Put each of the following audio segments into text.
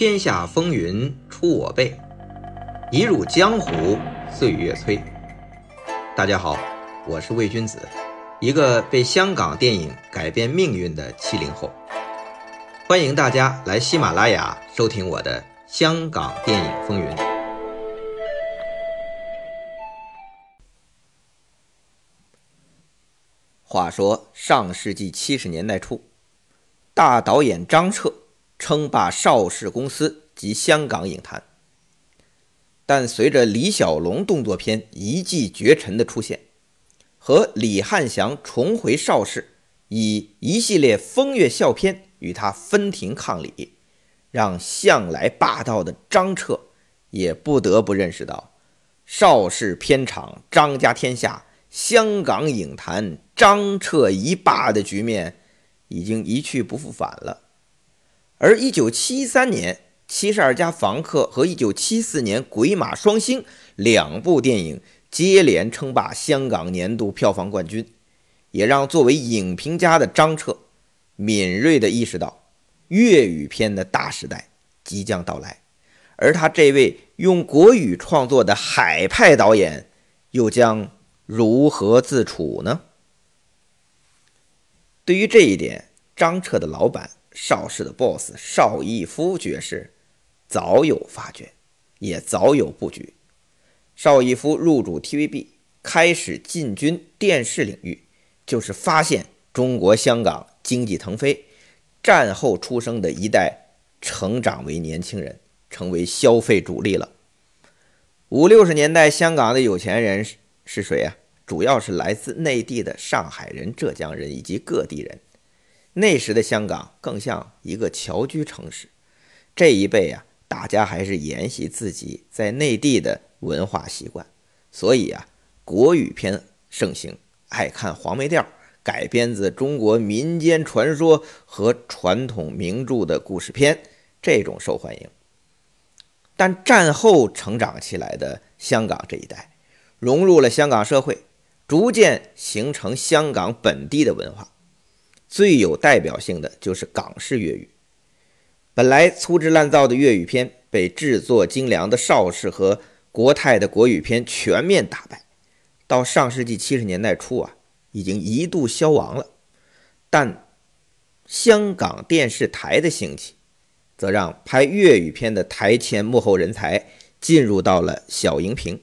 天下风云出我辈，一入江湖岁月催。大家好，我是魏君子，一个被香港电影改变命运的七零后。欢迎大家来喜马拉雅收听我的《香港电影风云》。话说上世纪七十年代初，大导演张彻。称霸邵氏公司及香港影坛，但随着李小龙动作片一骑绝尘的出现，和李汉祥重回邵氏，以一系列风月笑片与他分庭抗礼，让向来霸道的张彻也不得不认识到，邵氏片场张家天下，香港影坛张彻一霸的局面已经一去不复返了。而一九七三年《七十二家房客》和一九七四年《鬼马双星》两部电影接连称霸香港年度票房冠军，也让作为影评家的张彻敏锐地意识到粤语片的大时代即将到来。而他这位用国语创作的海派导演，又将如何自处呢？对于这一点，张彻的老板。邵氏的 BOSS 邵逸夫爵士早有发觉，也早有布局。邵逸夫入主 TVB，开始进军电视领域，就是发现中国香港经济腾飞，战后出生的一代成长为年轻人，成为消费主力了。五六十年代，香港的有钱人是谁啊？主要是来自内地的上海人、浙江人以及各地人。那时的香港更像一个侨居城市，这一辈啊，大家还是沿袭自己在内地的文化习惯，所以啊，国语片盛行，爱看黄梅调改编自中国民间传说和传统名著的故事片，这种受欢迎。但战后成长起来的香港这一代，融入了香港社会，逐渐形成香港本地的文化。最有代表性的就是港式粤语。本来粗制滥造的粤语片被制作精良的邵氏和国泰的国语片全面打败。到上世纪七十年代初啊，已经一度消亡了。但香港电视台的兴起，则让拍粤语片的台前幕后人才进入到了小荧屏，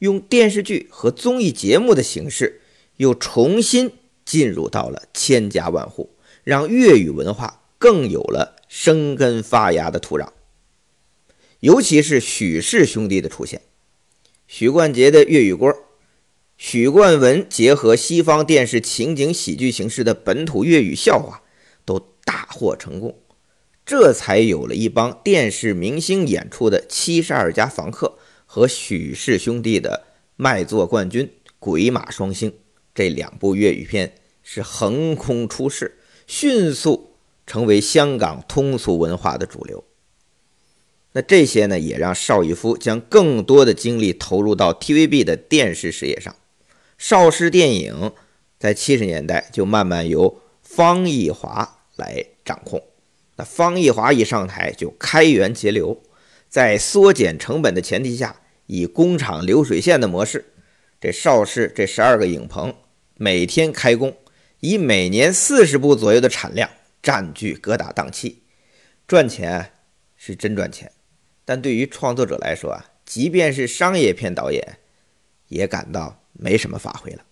用电视剧和综艺节目的形式又重新。进入到了千家万户，让粤语文化更有了生根发芽的土壤。尤其是许氏兄弟的出现，许冠杰的粤语歌，许冠文结合西方电视情景喜剧形式的本土粤语笑话，都大获成功，这才有了一帮电视明星演出的《七十二家房客》和许氏兄弟的卖座冠军《鬼马双星》。这两部粤语片是横空出世，迅速成为香港通俗文化的主流。那这些呢，也让邵逸夫将更多的精力投入到 TVB 的电视事业上。邵氏电影在七十年代就慢慢由方逸华来掌控。那方逸华一上台就开源节流，在缩减成本的前提下，以工厂流水线的模式，这邵氏这十二个影棚。每天开工，以每年四十部左右的产量占据各大档期，赚钱是真赚钱。但对于创作者来说啊，即便是商业片导演，也感到没什么发挥了。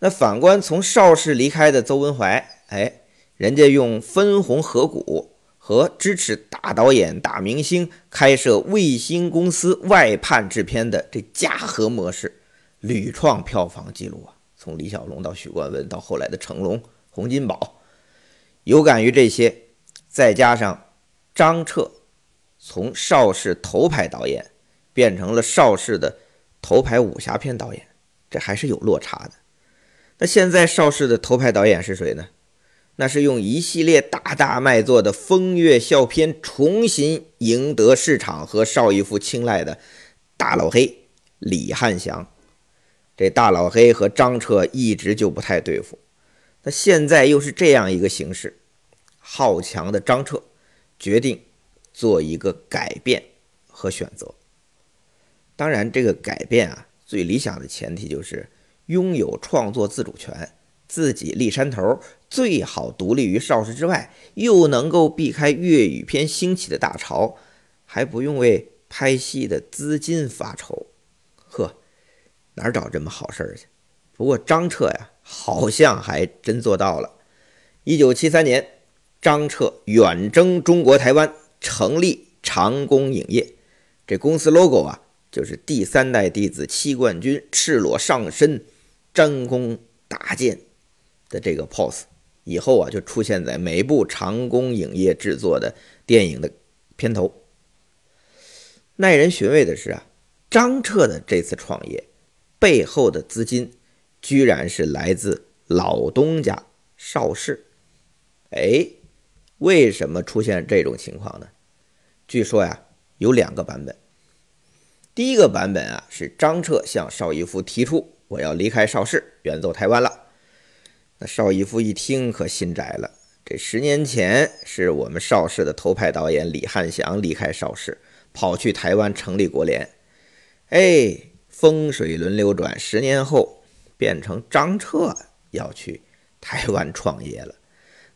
那反观从邵氏离开的邹文怀，哎，人家用分红合股和支持大导演、大明星开设卫星公司外判制片的这嘉禾模式，屡创票房纪录啊。从李小龙到许冠文，到后来的成龙、洪金宝，有感于这些，再加上张彻从邵氏头牌导演变成了邵氏的头牌武侠片导演，这还是有落差的。那现在邵氏的头牌导演是谁呢？那是用一系列大大卖座的风月笑片重新赢得市场和邵逸夫青睐的大老黑李汉祥。这大老黑和张彻一直就不太对付，那现在又是这样一个形势，好强的张彻决定做一个改变和选择。当然，这个改变啊，最理想的前提就是拥有创作自主权，自己立山头，最好独立于邵氏之外，又能够避开粤语片兴起的大潮，还不用为拍戏的资金发愁。呵，哪找这么好事儿去？不过张彻呀，好像还真做到了。一九七三年，张彻远征中国台湾，成立长工影业。这公司 logo 啊。就是第三代弟子七冠军赤裸上身，张弓搭箭的这个 pose，以后啊就出现在每部长工影业制作的电影的片头。耐人寻味的是啊，张彻的这次创业背后的资金，居然是来自老东家邵氏。哎，为什么出现这种情况呢？据说呀，有两个版本。第一个版本啊，是张彻向邵逸夫提出我要离开邵氏，远走台湾了。那邵逸夫一听可心窄了。这十年前是我们邵氏的头牌导演李汉祥离开邵氏，跑去台湾成立国联。哎，风水轮流转，十年后变成张彻要去台湾创业了。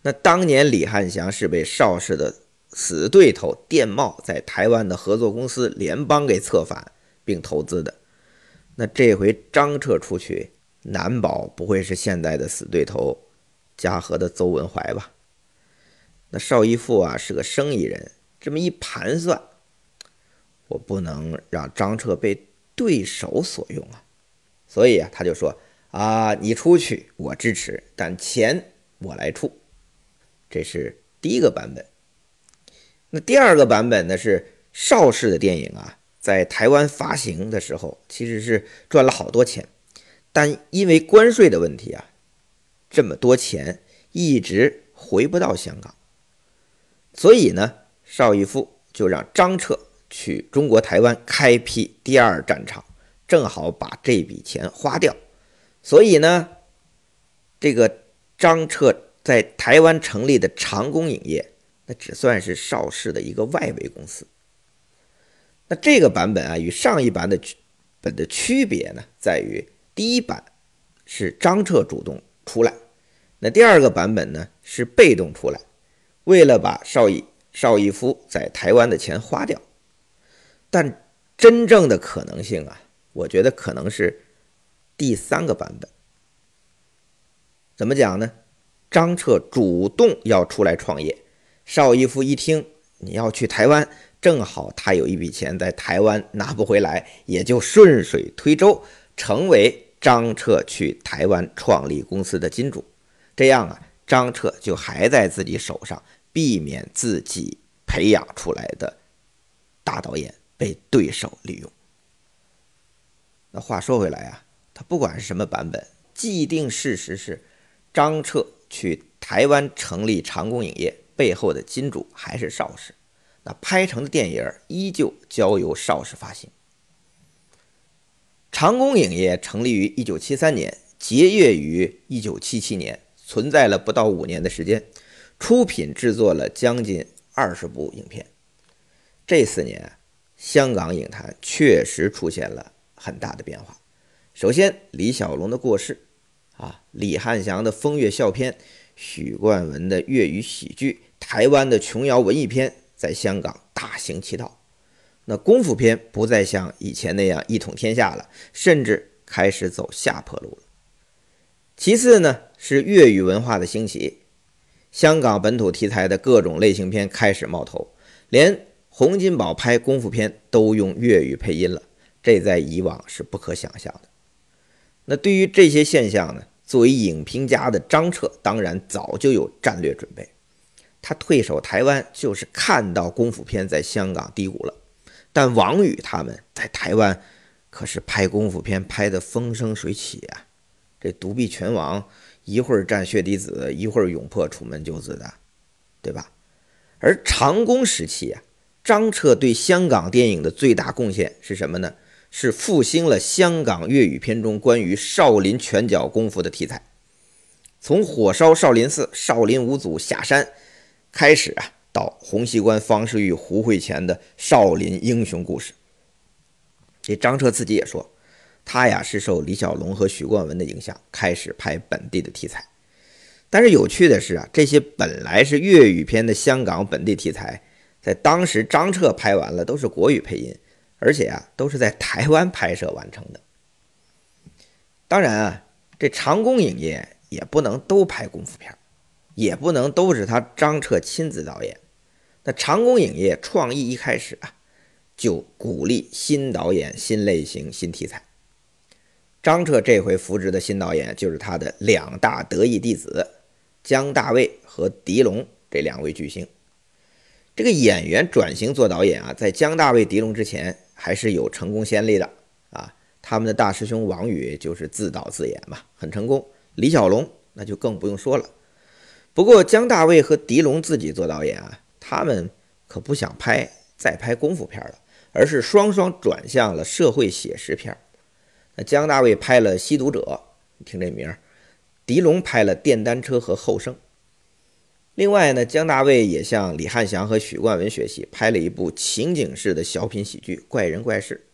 那当年李汉祥是被邵氏的。死对头电茂在台湾的合作公司联邦给策反并投资的，那这回张彻出去，难保不会是现在的死对头嘉禾的邹文怀吧？那邵逸夫啊是个生意人，这么一盘算，我不能让张彻被对手所用啊，所以啊他就说啊你出去我支持，但钱我来出，这是第一个版本。那第二个版本呢？是邵氏的电影啊，在台湾发行的时候，其实是赚了好多钱，但因为关税的问题啊，这么多钱一直回不到香港，所以呢，邵逸夫就让张彻去中国台湾开辟第二战场，正好把这笔钱花掉。所以呢，这个张彻在台湾成立的长工影业。那只算是邵氏的一个外围公司。那这个版本啊，与上一版的本的区别呢，在于第一版是张彻主动出来，那第二个版本呢是被动出来，为了把邵逸邵逸夫在台湾的钱花掉。但真正的可能性啊，我觉得可能是第三个版本。怎么讲呢？张彻主动要出来创业。邵逸夫一听你要去台湾，正好他有一笔钱在台湾拿不回来，也就顺水推舟成为张彻去台湾创立公司的金主。这样啊，张彻就还在自己手上，避免自己培养出来的大导演被对手利用。那话说回来啊，他不管是什么版本，既定事实是张彻去台湾成立长工影业。背后的金主还是邵氏，那拍成的电影依旧交由邵氏发行。长工影业成立于一九七三年，结业于一九七七年，存在了不到五年的时间，出品制作了将近二十部影片。这四年，香港影坛确实出现了很大的变化。首先，李小龙的过世，啊，李汉祥的风月笑片，许冠文的粤语喜剧。台湾的琼瑶文艺片在香港大行其道，那功夫片不再像以前那样一统天下了，甚至开始走下坡路了。其次呢，是粤语文化的兴起，香港本土题材的各种类型片开始冒头，连洪金宝拍功夫片都用粤语配音了，这在以往是不可想象的。那对于这些现象呢，作为影评家的张彻当然早就有战略准备。他退守台湾，就是看到功夫片在香港低谷了。但王宇他们在台湾可是拍功夫片拍得风生水起呀！这独臂拳王一会儿战血滴子，一会儿勇破楚门救子的，对吧？而长工时期啊，张彻对香港电影的最大贡献是什么呢？是复兴了香港粤语片中关于少林拳脚功夫的题材，从火烧少林寺、少林五祖下山。开始啊，到洪熙官、方世玉、胡惠乾的少林英雄故事。这张彻自己也说，他呀是受李小龙和许冠文的影响，开始拍本地的题材。但是有趣的是啊，这些本来是粤语片的香港本地题材，在当时张彻拍完了都是国语配音，而且啊都是在台湾拍摄完成的。当然啊，这长工影业也不能都拍功夫片，也不能都是他张彻亲自导演。那长工影业创意一开始啊，就鼓励新导演、新类型、新题材。张彻这回扶植的新导演就是他的两大得意弟子。姜大卫和狄龙这两位巨星，这个演员转型做导演啊，在姜大卫、狄龙之前还是有成功先例的啊。他们的大师兄王宇就是自导自演嘛，很成功。李小龙那就更不用说了。不过姜大卫和狄龙自己做导演啊，他们可不想拍再拍功夫片了，而是双双转向了社会写实片。那姜大卫拍了《吸毒者》，你听这名儿。狄龙拍了《电单车》和《后生》，另外呢，姜大卫也向李汉祥和许冠文学习，拍了一部情景式的小品喜剧《怪人怪事》。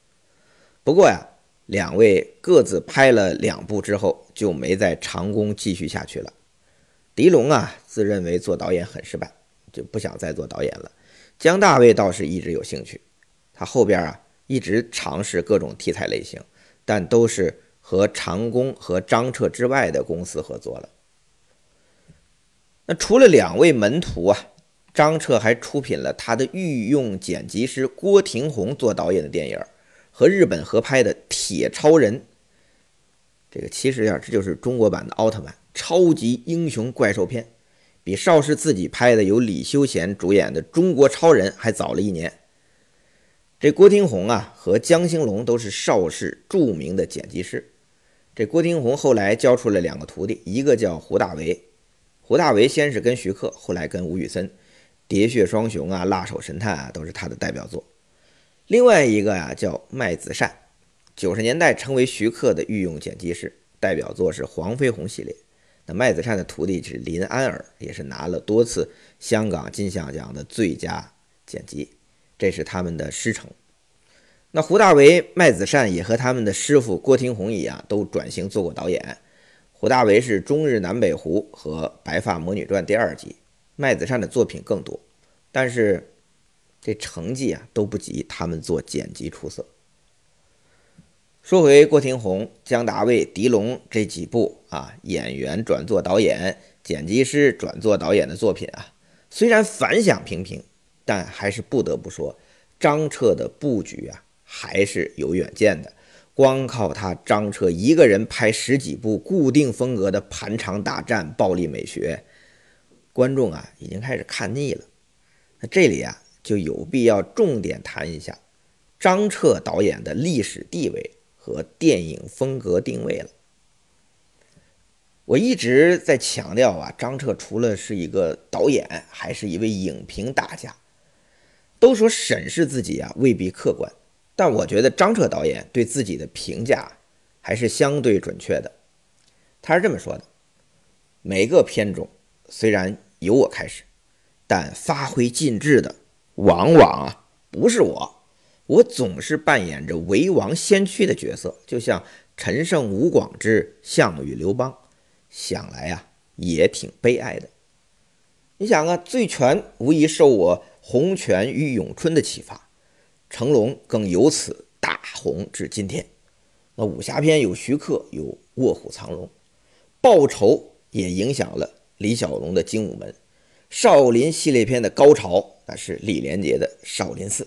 不过呀，两位各自拍了两部之后，就没在长工继续下去了。狄龙啊，自认为做导演很失败，就不想再做导演了。姜大卫倒是一直有兴趣，他后边啊一直尝试各种题材类型，但都是。和长工和张彻之外的公司合作了。那除了两位门徒啊，张彻还出品了他的御用剪辑师郭廷宏做导演的电影，和日本合拍的《铁超人》。这个其实呀，这就是中国版的奥特曼，超级英雄怪兽片，比邵氏自己拍的由李修贤主演的《中国超人》还早了一年。这郭廷宏啊和江兴龙都是邵氏著名的剪辑师。这郭廷宏后来教出了两个徒弟，一个叫胡大为，胡大为先是跟徐克，后来跟吴宇森，《喋血双雄》啊，《辣手神探》啊，都是他的代表作。另外一个呀叫麦子善，九十年代成为徐克的御用剪辑师，代表作是《黄飞鸿》系列。那麦子善的徒弟是林安尔，也是拿了多次香港金像奖的最佳剪辑，这是他们的师承。那胡大为、麦子善也和他们的师傅郭廷宏一样，都转型做过导演。胡大为是《中日南北湖》和《白发魔女传》第二集，麦子善的作品更多，但是这成绩啊都不及他们做剪辑出色。说回郭廷宏、姜大卫、狄龙这几部啊，演员转做导演、剪辑师转做导演的作品啊，虽然反响平平，但还是不得不说张彻的布局啊。还是有远见的，光靠他张彻一个人拍十几部固定风格的盘场大战、暴力美学，观众啊已经开始看腻了。那这里啊就有必要重点谈一下张彻导演的历史地位和电影风格定位了。我一直在强调啊，张彻除了是一个导演，还是一位影评大家。都说审视自己啊未必客观。但我觉得张彻导演对自己的评价还是相对准确的。他是这么说的：每个片种虽然由我开始，但发挥尽致的往往啊不是我，我总是扮演着为王先驱的角色，就像陈胜吴广之、项羽刘邦。想来啊也挺悲哀的。你想啊，《醉拳》无疑受我《洪拳》与咏春的启发。成龙更由此大红至今天。那武侠片有徐克，有《卧虎藏龙》，报仇也影响了李小龙的《精武门》。少林系列片的高潮，那是李连杰的《少林寺》。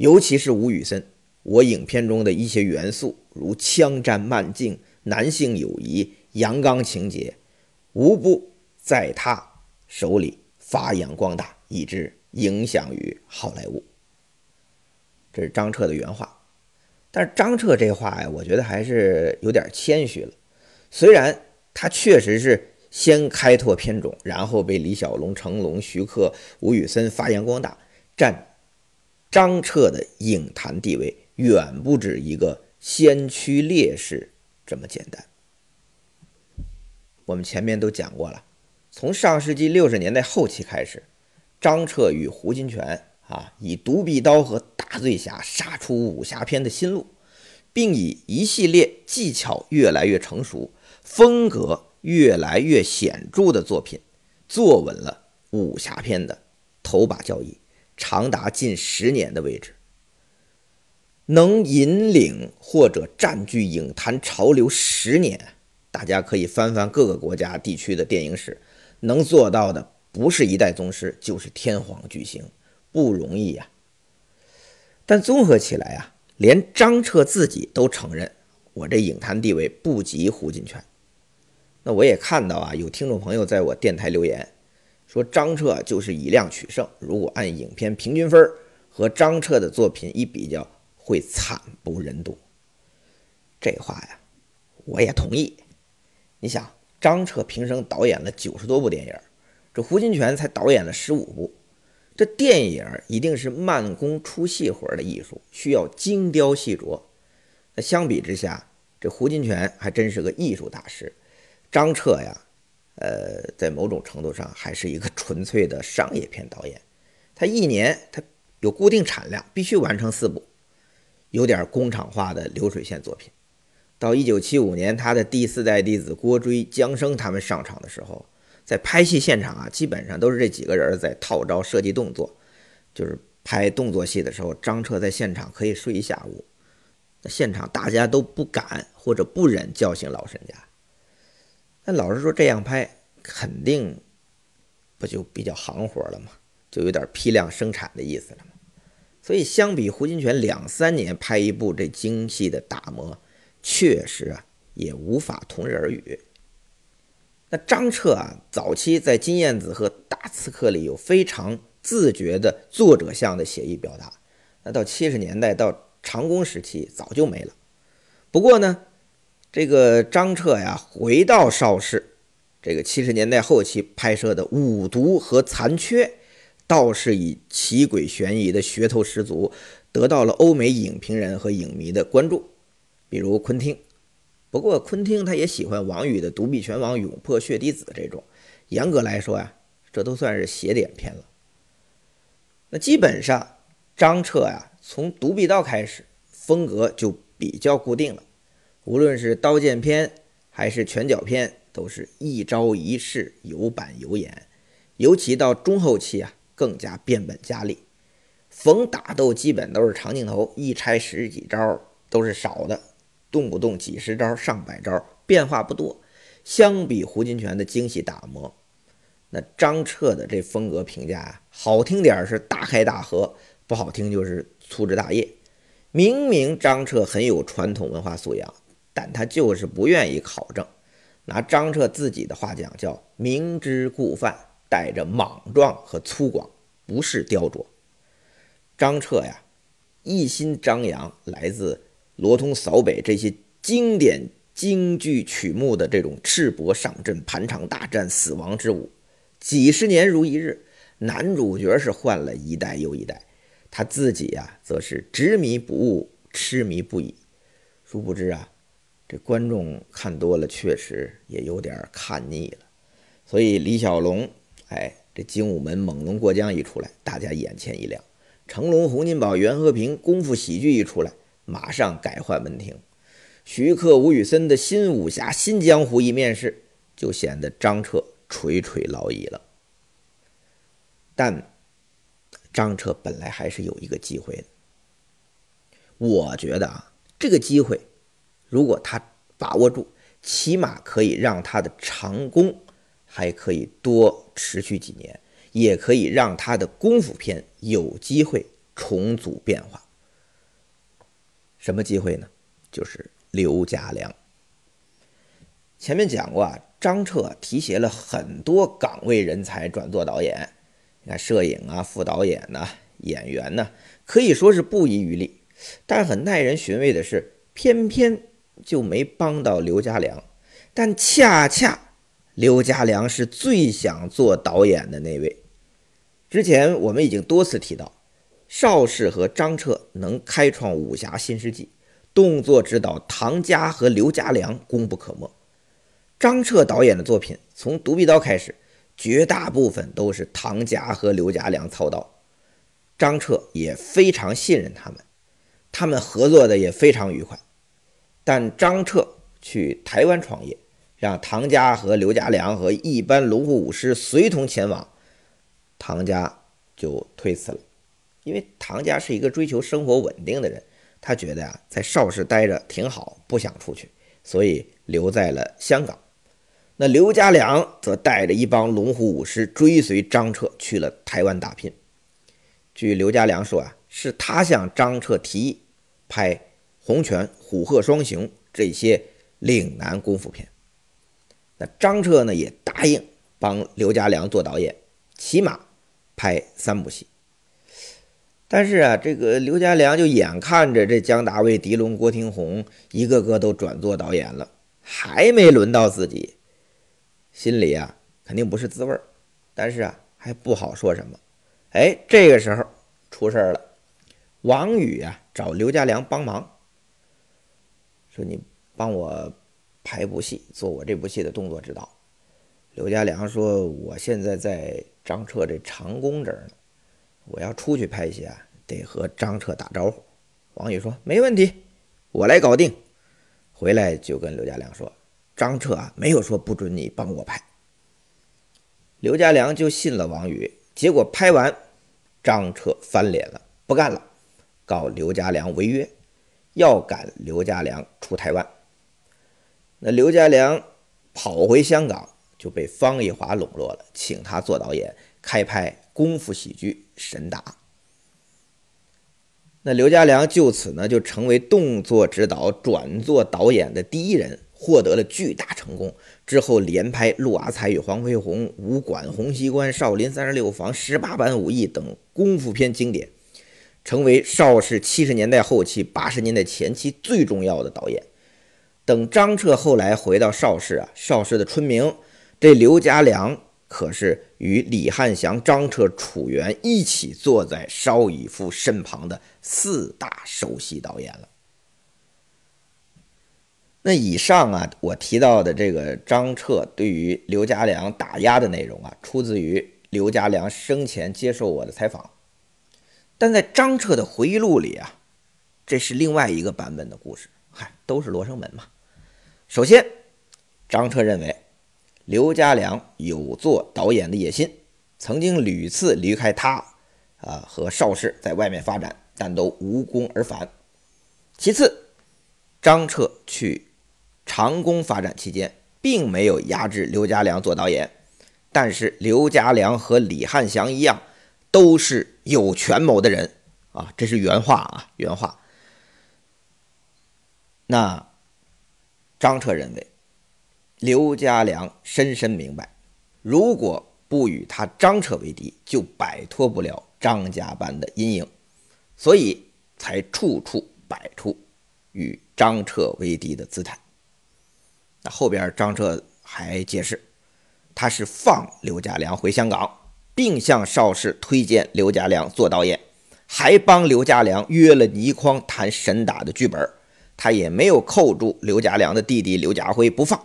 尤其是吴宇森，我影片中的一些元素，如枪战慢镜、男性友谊、阳刚情节，无不在他手里发扬光大，以致影响于好莱坞。这是张彻的原话，但是张彻这话呀，我觉得还是有点谦虚了。虽然他确实是先开拓片种，然后被李小龙、成龙、徐克、吴宇森发扬光大，占张彻的影坛地位远不止一个先驱烈士这么简单。我们前面都讲过了，从上世纪六十年代后期开始，张彻与胡金铨啊，以独臂刀和大醉侠杀出武侠片的新路，并以一系列技巧越来越成熟、风格越来越显著的作品，坐稳了武侠片的头把交椅，长达近十年的位置。能引领或者占据影坛潮流十年，大家可以翻翻各个国家地区的电影史，能做到的不是一代宗师，就是天皇巨星，不容易呀。但综合起来啊，连张彻自己都承认，我这影坛地位不及胡金铨。那我也看到啊，有听众朋友在我电台留言，说张彻就是以量取胜，如果按影片平均分和张彻的作品一比较。会惨不忍睹。这话呀，我也同意。你想，张彻平生导演了九十多部电影，这胡金铨才导演了十五部。这电影一定是慢工出细活的艺术，需要精雕细琢。那相比之下，这胡金铨还真是个艺术大师。张彻呀，呃，在某种程度上还是一个纯粹的商业片导演。他一年他有固定产量，必须完成四部。有点工厂化的流水线作品。到一九七五年，他的第四代弟子郭追、姜生他们上场的时候，在拍戏现场啊，基本上都是这几个人在套招设计动作。就是拍动作戏的时候，张彻在现场可以睡一下午。那现场大家都不敢或者不忍叫醒老人家。那老实说，这样拍肯定不就比较行活了吗？就有点批量生产的意思了吗？所以，相比胡金铨两三年拍一部这精细的打磨，确实啊也无法同日而语。那张彻啊，早期在《金燕子》和《大刺客》里有非常自觉的作者向的写意表达。那到七十年代到长工时期早就没了。不过呢，这个张彻呀，回到邵氏，这个七十年代后期拍摄的《五毒》和《残缺》。倒是以奇诡悬疑的噱头十足，得到了欧美影评人和影迷的关注，比如昆汀。不过昆汀他也喜欢王羽的《独臂拳王勇破血滴子》这种，严格来说呀，这都算是邪典片了。那基本上张彻呀，从《独臂刀》开始，风格就比较固定了，无论是刀剑片还是拳脚片，都是一招一式有板有眼，尤其到中后期啊。更加变本加厉，逢打斗基本都是长镜头，一拆十几招都是少的，动不动几十招、上百招，变化不多。相比胡金铨的精细打磨，那张彻的这风格评价啊，好听点是大开大合，不好听就是粗枝大叶。明明张彻很有传统文化素养，但他就是不愿意考证。拿张彻自己的话讲，叫明知故犯。带着莽撞和粗犷，不是雕琢。张彻呀，一心张扬来自罗通扫北这些经典京剧曲目的这种赤膊上阵、盘场大战、死亡之舞，几十年如一日。男主角是换了一代又一代，他自己呀，则是执迷不悟、痴迷不已。殊不知啊，这观众看多了，确实也有点看腻了。所以李小龙。哎，这精武门猛龙过江一出来，大家眼前一亮；成龙、洪金宝、袁和平功夫喜剧一出来，马上改换门庭。徐克、吴宇森的新武侠新江湖一面世，就显得张彻垂垂老矣了。但张彻本来还是有一个机会的，我觉得啊，这个机会如果他把握住，起码可以让他的长工。还可以多持续几年，也可以让他的功夫片有机会重组变化。什么机会呢？就是刘家良。前面讲过啊，张彻提携了很多岗位人才转做导演，你看摄影啊、副导演呐、演员呐，可以说是不遗余力。但很耐人寻味的是，偏偏就没帮到刘家良，但恰恰。刘家良是最想做导演的那位。之前我们已经多次提到，邵氏和张彻能开创武侠新世纪，动作指导唐家和刘家良功不可没。张彻导演的作品从《独臂刀》开始，绝大部分都是唐家和刘家良操刀。张彻也非常信任他们，他们合作的也非常愉快。但张彻去台湾创业，让唐家和刘家良和一般龙虎武师随同前往，唐家就推辞了，因为唐家是一个追求生活稳定的人，他觉得呀，在邵氏待着挺好，不想出去，所以留在了香港。那刘家良则带着一帮龙虎武师追随张彻去了台湾打拼。据刘家良说啊，是他向张彻提议拍《洪拳》《虎鹤双雄》这些岭南功夫片。那张彻呢也答应帮刘家良做导演，起码拍三部戏。但是啊，这个刘家良就眼看着这姜大卫、狄龙、郭廷宏一个个都转做导演了，还没轮到自己，心里啊肯定不是滋味儿，但是啊还不好说什么。哎，这个时候出事了，王宇啊找刘家良帮忙，说你帮我拍部戏，做我这部戏的动作指导。刘家良说我现在在张彻这长工这儿呢，我要出去拍戏啊，得和张彻打招呼。王宇说没问题，我来搞定。回来就跟刘家良说，张彻啊没有说不准你帮我拍。刘家良就信了王宇。结果拍完，张彻翻脸了，不干了，告刘家良违约，要赶刘家良出台湾。那刘家良跑回香港，就被方逸华笼络了，请他做导演，开拍功夫喜剧《神打》。那刘家良就此呢，就成为动作指导转做导演的第一人。获得了巨大成功之后，连拍《陆阿才与黄飞鸿》《武馆洪熙官》《少林三十六房》《十八般武艺》等功夫片经典，成为邵氏七十年代后期、八十年代前期最重要的导演。等张彻后来回到邵氏啊，邵氏的春明，这刘家良可是与李汉祥、张彻、楚原一起坐在邵逸夫身旁的四大首席导演了。那以上啊，我提到的这个张彻对于刘家良打压的内容啊，出自于刘家良生前接受我的采访。但在张彻的回忆录里啊，这是另外一个版本的故事。嗨，都是罗生门嘛。首先，张彻认为刘家良有做导演的野心，曾经屡次离开他啊和邵氏在外面发展，但都无功而返。其次，张彻去。长工发展期间，并没有压制刘家良做导演，但是刘家良和李汉祥一样，都是有权谋的人啊，这是原话啊，原话。那张彻认为，刘家良深深明白，如果不与他张彻为敌，就摆脱不了张家班的阴影，所以才处处摆出与张彻为敌的姿态。那后边张彻还解释，他是放刘家良回香港，并向邵氏推荐刘家良做导演，还帮刘家良约了倪匡谈神打的剧本，他也没有扣住刘家良的弟弟刘家辉不放，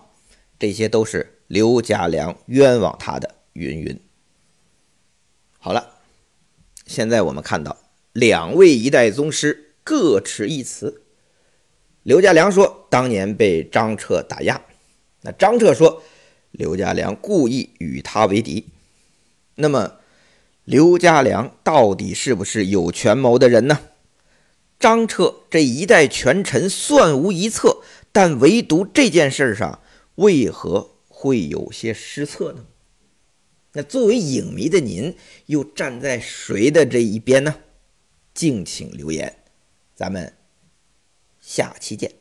这些都是刘家良冤枉他的云云。好了，现在我们看到两位一代宗师各持一词。刘家良说，当年被张彻打压。那张彻说，刘家良故意与他为敌。那么，刘家良到底是不是有权谋的人呢？张彻这一代权臣算无一策，但唯独这件事上，为何会有些失策呢？那作为影迷的您，又站在谁的这一边呢？敬请留言，咱们。下期见。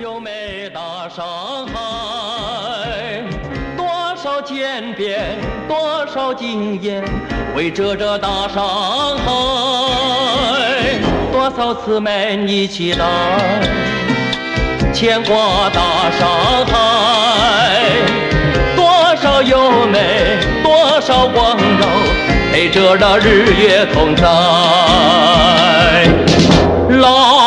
优美大上多少经验，围着这大上海，多少慈美你期待，牵挂大上海，多少优美，多少光荣。陪着那日月同在，浪